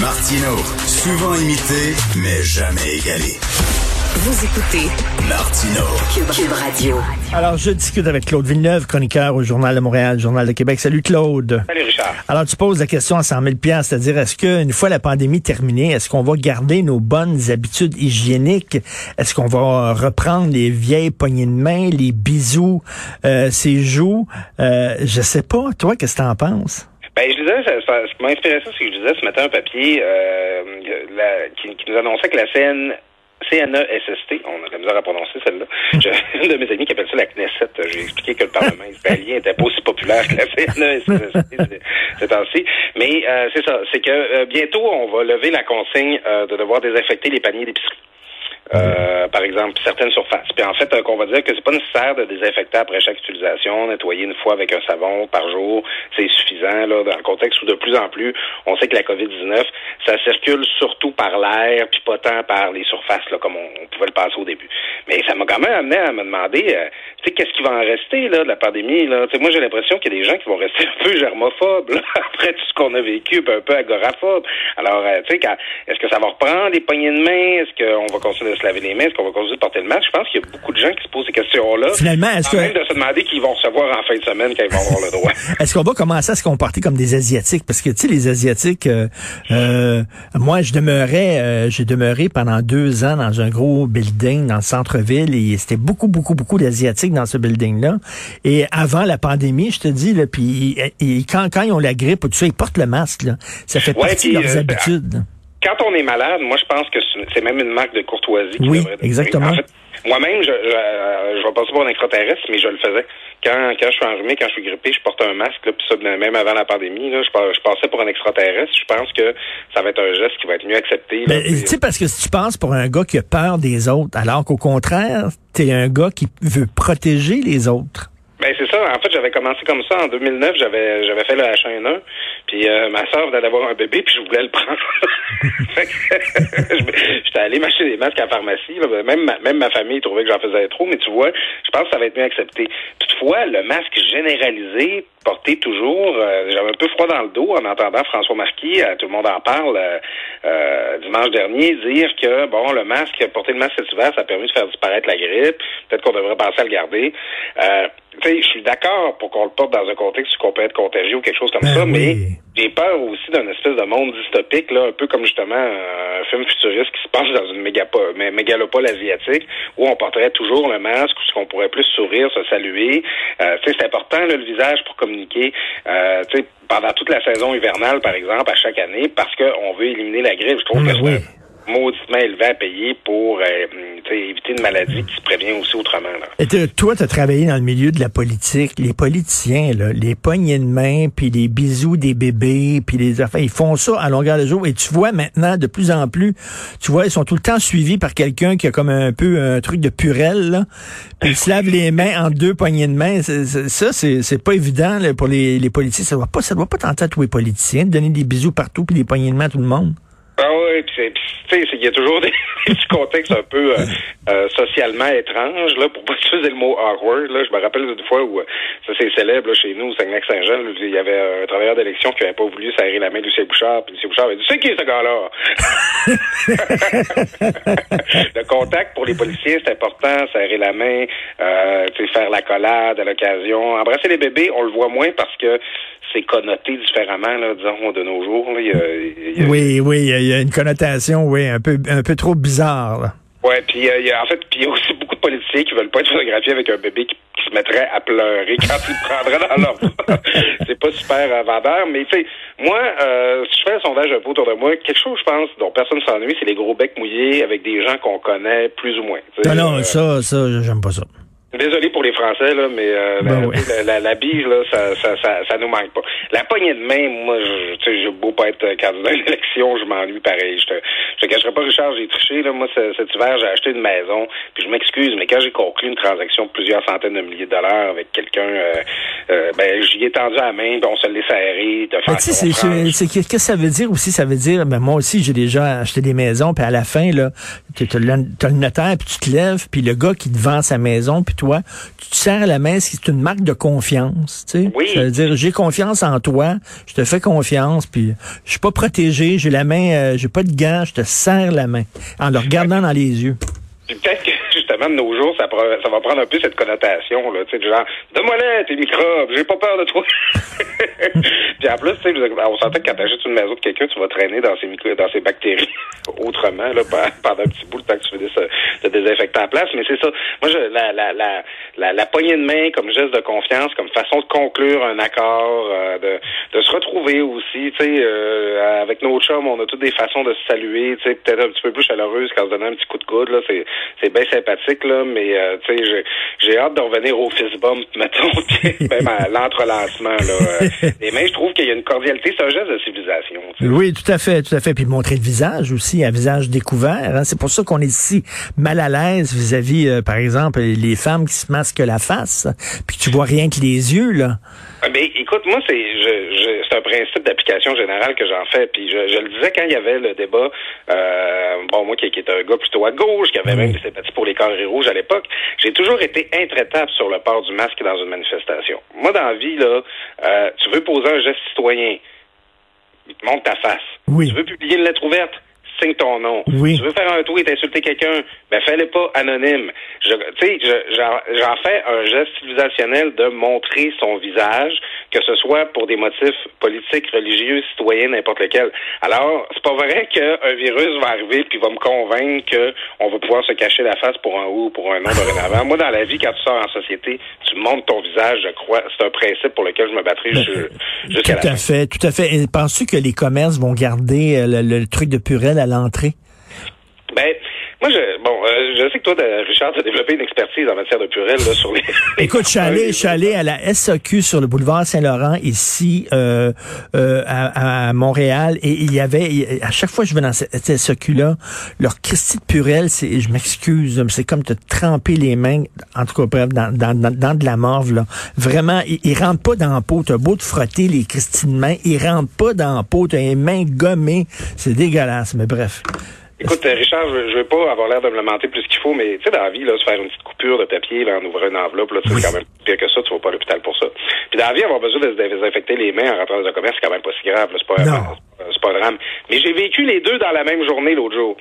Martino, souvent imité, mais jamais égalé. Vous écoutez Martino, Cube, Cube Radio. Alors, je discute avec Claude Villeneuve, chroniqueur au Journal de Montréal, Journal de Québec. Salut Claude. Salut Richard. Alors, tu poses la question à 100 000 c'est-à-dire, est-ce qu'une fois la pandémie terminée, est-ce qu'on va garder nos bonnes habitudes hygiéniques? Est-ce qu'on va reprendre les vieilles poignées de main, les bisous, euh, ses joues? Euh, je sais pas. Toi, qu'est-ce que t'en penses? Ben, je disais, ça, ça, ce qui m'a inspiré ça, c'est que je disais ce matin un papier euh, la, qui, qui, nous annonçait que la CN, CNESST, on a de la misère à prononcer celle-là. J'ai une de mes amis qui appelle ça la Knesset. J'ai expliqué que le Parlement israélien était pas aussi populaire que la CNESST ces temps-ci. Mais euh, c'est ça, c'est que euh, bientôt, on va lever la consigne euh, de devoir désinfecter les paniers d'épicerie. Euh, par exemple, certaines surfaces. Puis en fait, euh, qu'on va dire que c'est pas nécessaire de désinfecter après chaque utilisation, nettoyer une fois avec un savon par jour, c'est suffisant là dans le contexte où de plus en plus, on sait que la COVID-19, ça circule surtout par l'air, puis pas tant par les surfaces là comme on, pouvait le penser au début. Mais ça m'a quand même amené à me demander, euh, tu sais, qu'est-ce qui va en rester là de la pandémie là? Tu sais, moi j'ai l'impression qu'il y a des gens qui vont rester un peu germophobes là, après tout ce qu'on a vécu, un peu agoraphobes. Alors, euh, tu sais, est-ce que ça va reprendre les poignées de main? Est-ce qu'on va continuer se laver les mains? Est-ce qu'on va continuer de porter le masque? Je pense qu'il y a beaucoup de gens qui se posent ces questions-là. Finalement, est-ce que... même de se demander qu'ils vont recevoir en fin de semaine quand ils vont avoir le droit. est-ce qu'on va commencer à se comporter comme des Asiatiques? Parce que, tu sais, les Asiatiques, euh, euh, moi, je demeurais, euh, j'ai demeuré pendant deux ans dans un gros building dans le centre-ville et c'était beaucoup, beaucoup, beaucoup d'Asiatiques dans ce building-là. Et avant la pandémie, je te dis, là, puis quand, quand ils ont la grippe ou tout ça, ils portent le masque, là. Ça fait ouais, partie de leurs habitudes quand on est malade, moi, je pense que c'est même une marque de courtoisie. Oui, exactement. En fait, moi-même, je, je, je, vais passer pour un extraterrestre, mais je le faisais. Quand, quand je suis enrhumé, quand je suis grippé, je porte un masque, là, puis ça, même avant la pandémie, là, je, je passais pour un extraterrestre. Je pense que ça va être un geste qui va être mieux accepté. Ben, tu sais, parce que si tu penses pour un gars qui a peur des autres, alors qu'au contraire, t'es un gars qui veut protéger les autres. Ben c'est ça. En fait, j'avais commencé comme ça en 2009. J'avais j'avais fait le H1N1. Puis euh, ma soeur venait d'avoir un bébé, puis je voulais le prendre. J'étais allé m'acheter des masques à la pharmacie. Même ma, même ma famille trouvait que j'en faisais trop, mais tu vois, je pense que ça va être mieux accepté. Toutefois, le masque généralisé, porté toujours, euh, j'avais un peu froid dans le dos en entendant François Marquis, euh, tout le monde en parle euh, dimanche dernier, dire que bon, le masque, porter le masque cet hiver, ça a permis de faire disparaître la grippe. Peut-être qu'on devrait penser à le garder. Je suis d'accord pour qu'on le porte dans un contexte où on peut être contagieux ou quelque chose comme ben ça, oui. mais j'ai peur aussi d'un espèce de monde dystopique, là, un peu comme justement un film futuriste qui se passe dans une mégalopole asiatique, où on porterait toujours le masque, où on pourrait plus sourire, se saluer. Euh, c'est important là, le visage pour communiquer. Euh, pendant toute la saison hivernale, par exemple, à chaque année, parce qu'on veut éliminer la grippe. Je trouve Mais que oui. c'est mauditement élevé à payer pour euh, éviter une maladie qui se prévient aussi autrement. Là. Et toi, tu as travaillé dans le milieu de la politique. Les politiciens, les poignées de main, puis les bisous des bébés, puis les affaires, ils font ça à longueur de jour. Et tu vois maintenant, de plus en plus, tu vois, ils sont tout le temps suivis par quelqu'un qui a comme un peu un truc de purelle, puis ils se lavent les mains en deux poignées de main. Ça, c'est pas évident pour les, politiciens. Ça doit pas, ça doit pas tenter tous les politiciens de donner des bisous partout puis des poignées de main à tout le monde. Ah oui, puis c'est- puis, tu sais, c'est- il y a toujours des, petits contextes un peu euh, euh, socialement étranges, là, pour pas utiliser le mot awkward, là. Je me rappelle d'une fois où, euh, ça c'est célèbre, là, chez nous, au Saguenay-Saint-Jean, il y avait un travailleur d'élection qui avait pas voulu serrer la main de Lucien Bouchard, puis Lucien Bouchard avait dit, c'est qui ce gars-là? le contact pour les policiers, c'est important, serrer la main, euh, faire la collade à l'occasion. Embrasser les bébés, on le voit moins parce que c'est connoté différemment, là, disons, de nos jours. là. Oui, oui, y a- il y a une connotation, oui, un peu, un peu trop bizarre. là. Ouais, puis euh, il y a, en fait, puis il y a aussi beaucoup de politiciens qui veulent pas être photographiés avec un bébé qui, qui se mettrait à pleurer quand il le prendrait dans leur bras. C'est pas super euh, vendeur, mais tu sais, moi, euh, si je fais un sondage un peu autour de moi, quelque chose, je pense, dont personne s'ennuie, c'est les gros becs mouillés avec des gens qu'on connaît plus ou moins. Non, non, Euh, ça, ça, j'aime pas ça. Désolé pour les Français, là, mais euh, Ben la, ouais. la, la, la bige, là, ça, ça, ça, ça nous manque pas. La poignée de main, moi, je- tu sais, j'ai beau pas être euh, candidat à l'élection, je m'ennuie pareil. Je te, je te cacherai pas, Richard, j'ai triché, là. Moi, ce- cet hiver, j'ai acheté une maison, puis je m'excuse, mais quand j'ai conclu une transaction de plusieurs centaines de milliers de dollars avec quelqu'un, euh, euh, ben, j'y ai tendu à la main, puis on se l'est serré de Mais tu sais, c'est- façon c'est- franche. c'est- qu'est-ce que ça veut dire aussi? Ça veut dire, ben moi aussi, j'ai déjà acheté des maisons, puis à la fin, là, tu as le notaire, puis tu te lèves, puis le gars qui te vend sa maison, puis toi, tu te serres la main, c'est une marque de confiance, tu sais. Oui. Ça veut dire, j'ai confiance en toi, je te fais confiance, puis je suis pas protégé, j'ai la main, euh, j'ai pas de gants, je te serre la main, en le regardant dans les yeux. Puis peut-être que justement de nos jours, ça, ça va prendre un peu cette connotation, là, tu sais, genre, donne-moi-les tes microbes, j'ai pas peur de toi. Puis en plus, tu sais, on s'entend que quand t'achètes une maison de quelqu'un, tu vas traîner dans ses micro dans ses bactéries autrement, là, pe- pendant un petit bout de temps que tu fais des, de désinfectant en place. Mais c'est ça. Moi, je, la, la, la, la, la poignée de main comme geste de confiance, comme façon de conclure un accord, euh, de, de se retrouver aussi, tu sais, euh, avec nos chums, on a toutes des façons de se saluer, tu sais, peut-être un petit peu plus chaleureuse quand on se donne un petit coup de coude, là, c'est, c'est bien sympathique, là, mais, euh, tu sais, j'ai, hâte de revenir au fist bump, mettons, même à l'entrelancement, là. Euh, Et mais je trouve qu'il y a une cordialité, c'est un geste de civilisation. Oui, tout à fait, tout à fait. Puis montrer le visage aussi, un visage découvert. hein. C'est pour ça qu'on est si mal à l'aise vis-à-vis, euh, par exemple, les femmes qui se masquent la face, puis tu vois rien que les yeux, là. Ah, Mais écoute, moi, c'est je, je, c'est un principe d'application générale que j'en fais. Puis je, je le disais quand il y avait le débat, euh, bon, moi qui, qui est un gars plutôt à gauche, qui avait même des sympathies pour les rouges à l'époque, j'ai toujours été intraitable sur le port du masque dans une manifestation. Moi, dans la vie, là, euh, tu veux poser un geste citoyen, montre ta face. Oui. Tu veux publier une lettre ouverte, signe ton nom. Oui. Tu veux faire un tweet et insulter quelqu'un, ben fais-le pas anonyme. Je, tu sais, je- j'en fais un geste civilisationnel de montrer son visage, que ce soit pour des motifs politiques, religieux, citoyens, n'importe lequel. Alors, c'est pas vrai qu'un virus va arriver puis va me convaincre qu'on va pouvoir se cacher la face pour un ou pour un nom dorénavant. Moi, dans la vie, quand tu sors en société, tu montres ton visage, je crois. C'est un principe pour lequel je me battrai ju- jusqu'à la Tout à fait, tout à fait. Penses-tu que les commerces vont garder euh, le, le truc de Purel à l'entrée? Ben, moi, je, bon, euh, je sais que toi, Richard, tu as développé une expertise en matière de purée là, sur les. Écoute, je suis allé, je suis allé à la SAQ sur le boulevard Saint-Laurent ici euh, euh, à, Montréal et il y avait à chaque fois que je vais dans cette SAQ là, leur Christie de c'est je m'excuse, c'est comme te tremper les mains en tout cas bref dans, dans, dans, de la morve là. Vraiment, ils, ils rentrent pas dans la peau, t'as beau te frotter les Christie de main, ils rentrent pas dans la peau, t'as les mains gommées, c'est dégueulasse, mais bref. Écoute, euh, Richard, je, je veux pas avoir l'air de me lamenter plus qu'il faut, mais tu sais, dans la vie, là, se faire une petite coupure de papier, là, en ouvrant une enveloppe, là, c'est quand même pire que ça, tu vas pas à l'hôpital pour ça. Puis dans la vie, avoir besoin de se désinfecter les mains en rentrant dans un commerce, c'est quand même pas si grave, là, c'est pas, Mais j'ai vécu les deux dans la même journée l'autre jour.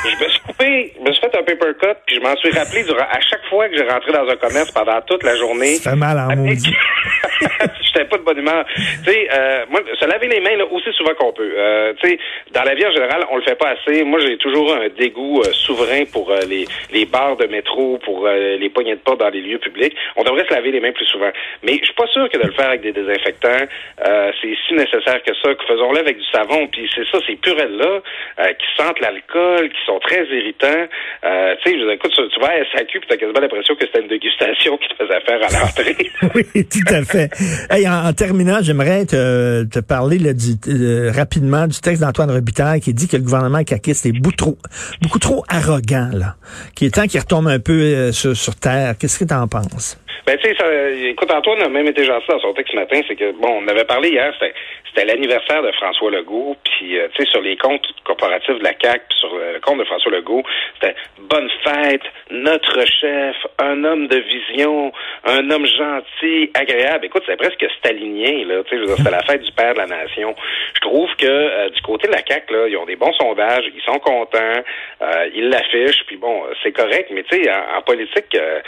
je me suis coupé, je me suis fait un paper cut, puis je m'en suis rappelé durant, à chaque fois que j'ai rentré dans un commerce pendant toute la journée. Ça fait mal en avec-. J'étais pas de bonne humeur. Tu sais, euh, moi, se laver les mains là, aussi souvent qu'on peut. Euh, tu sais, dans la vie en général, on le fait pas assez. Moi, j'ai toujours un dégoût euh, souverain pour les, les bars de métro, pour les poignées de porte dans les lieux publics. On devrait se laver les mains plus souvent. Mais je suis pas sûr que de le faire avec des désinfectants, c'est si nécessaire que ça. Que faisons-le avec du savon. Puis c'est ça, ces purelles-là euh, qui sentent l'alcool, qui sont très irritants. Euh, tu sais, je dire, écoute, tu tu vas à SAQ, puis t'as quasiment l'impression que c'était une dégustation qui te faisait faire à l'entrée. Oui, tout à fait. Hey, en, terminant, j'aimerais te, te parler là, du, euh, rapidement du texte d'Antoine Robitaille qui dit que le gouvernement caquiste est beaucoup trop, beaucoup trop arrogant, là. Qui est temps qu'il retombe un peu euh, sur, sur terre. Qu'est-ce que tu en penses? Ben, tu sais, écoute, Antoine a même été gentil dans son texte ce matin, c'est que, bon, on avait parlé hier, c'était, l'anniversaire de François Legault, puis, euh, tu sais, sur les comptes corporatifs de la CAQ, puis sur le compte de François Legault, c'était bonne fête, notre chef, un homme de vision, un homme gentil, agréable. Écoute, c'est presque stalinien, là, tu sais, c'était la fête du père de la nation. Je trouve que, euh, du côté de la CAQ, là, ils ont des bons sondages, ils sont contents, euh, ils l'affichent, puis bon, c'est correct, mais tu sais, en, en politique, euh,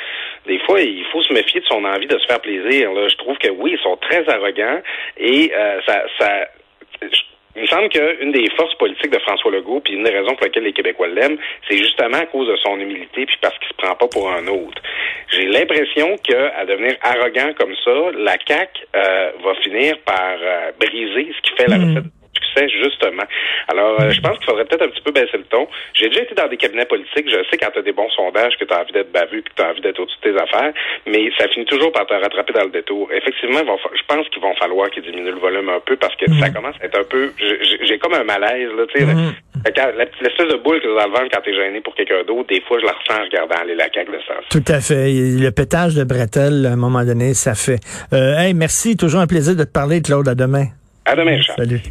des fois, il faut se méfier de son envie de se faire plaisir. Là. Je trouve que oui, ils sont très arrogants et euh, ça, ça, je- il me semble qu'une des forces politiques de François Legault, puis une des raisons pour lesquelles les Québécois l'aiment, c'est justement à cause de son humilité, puis parce qu'il se prend pas pour un autre. J'ai l'impression qu'à devenir arrogant comme ça, la CAQ euh, va finir par euh, briser ce qui fait la Mm. recette fait justement. Alors, euh, je pense qu'il faudrait peut-être un petit peu baisser le ton. J'ai déjà été dans des cabinets politiques. Je sais quand tu as des bons sondages que tu as envie d'être bavu que tu as envie d'être au-dessus de tes affaires, mais ça finit toujours par te rattraper dans le détour. Effectivement, je pense qu'il va falloir qu'ils diminuent le volume un peu parce que ça mm. commence à être un peu... J'ai comme un malaise, là, tu sais. Mm. L'espèce de boule que tu as dans le ventre quand tu es gêné pour quelqu'un d'autre, des fois, je la ressens en regardant aller la caque de sens. Tout à fait. Le pétage de bretelle, à un moment donné, ça fait. Euh, hey, merci. Toujours un plaisir de te parler, Claude. À demain. À demain. Salut.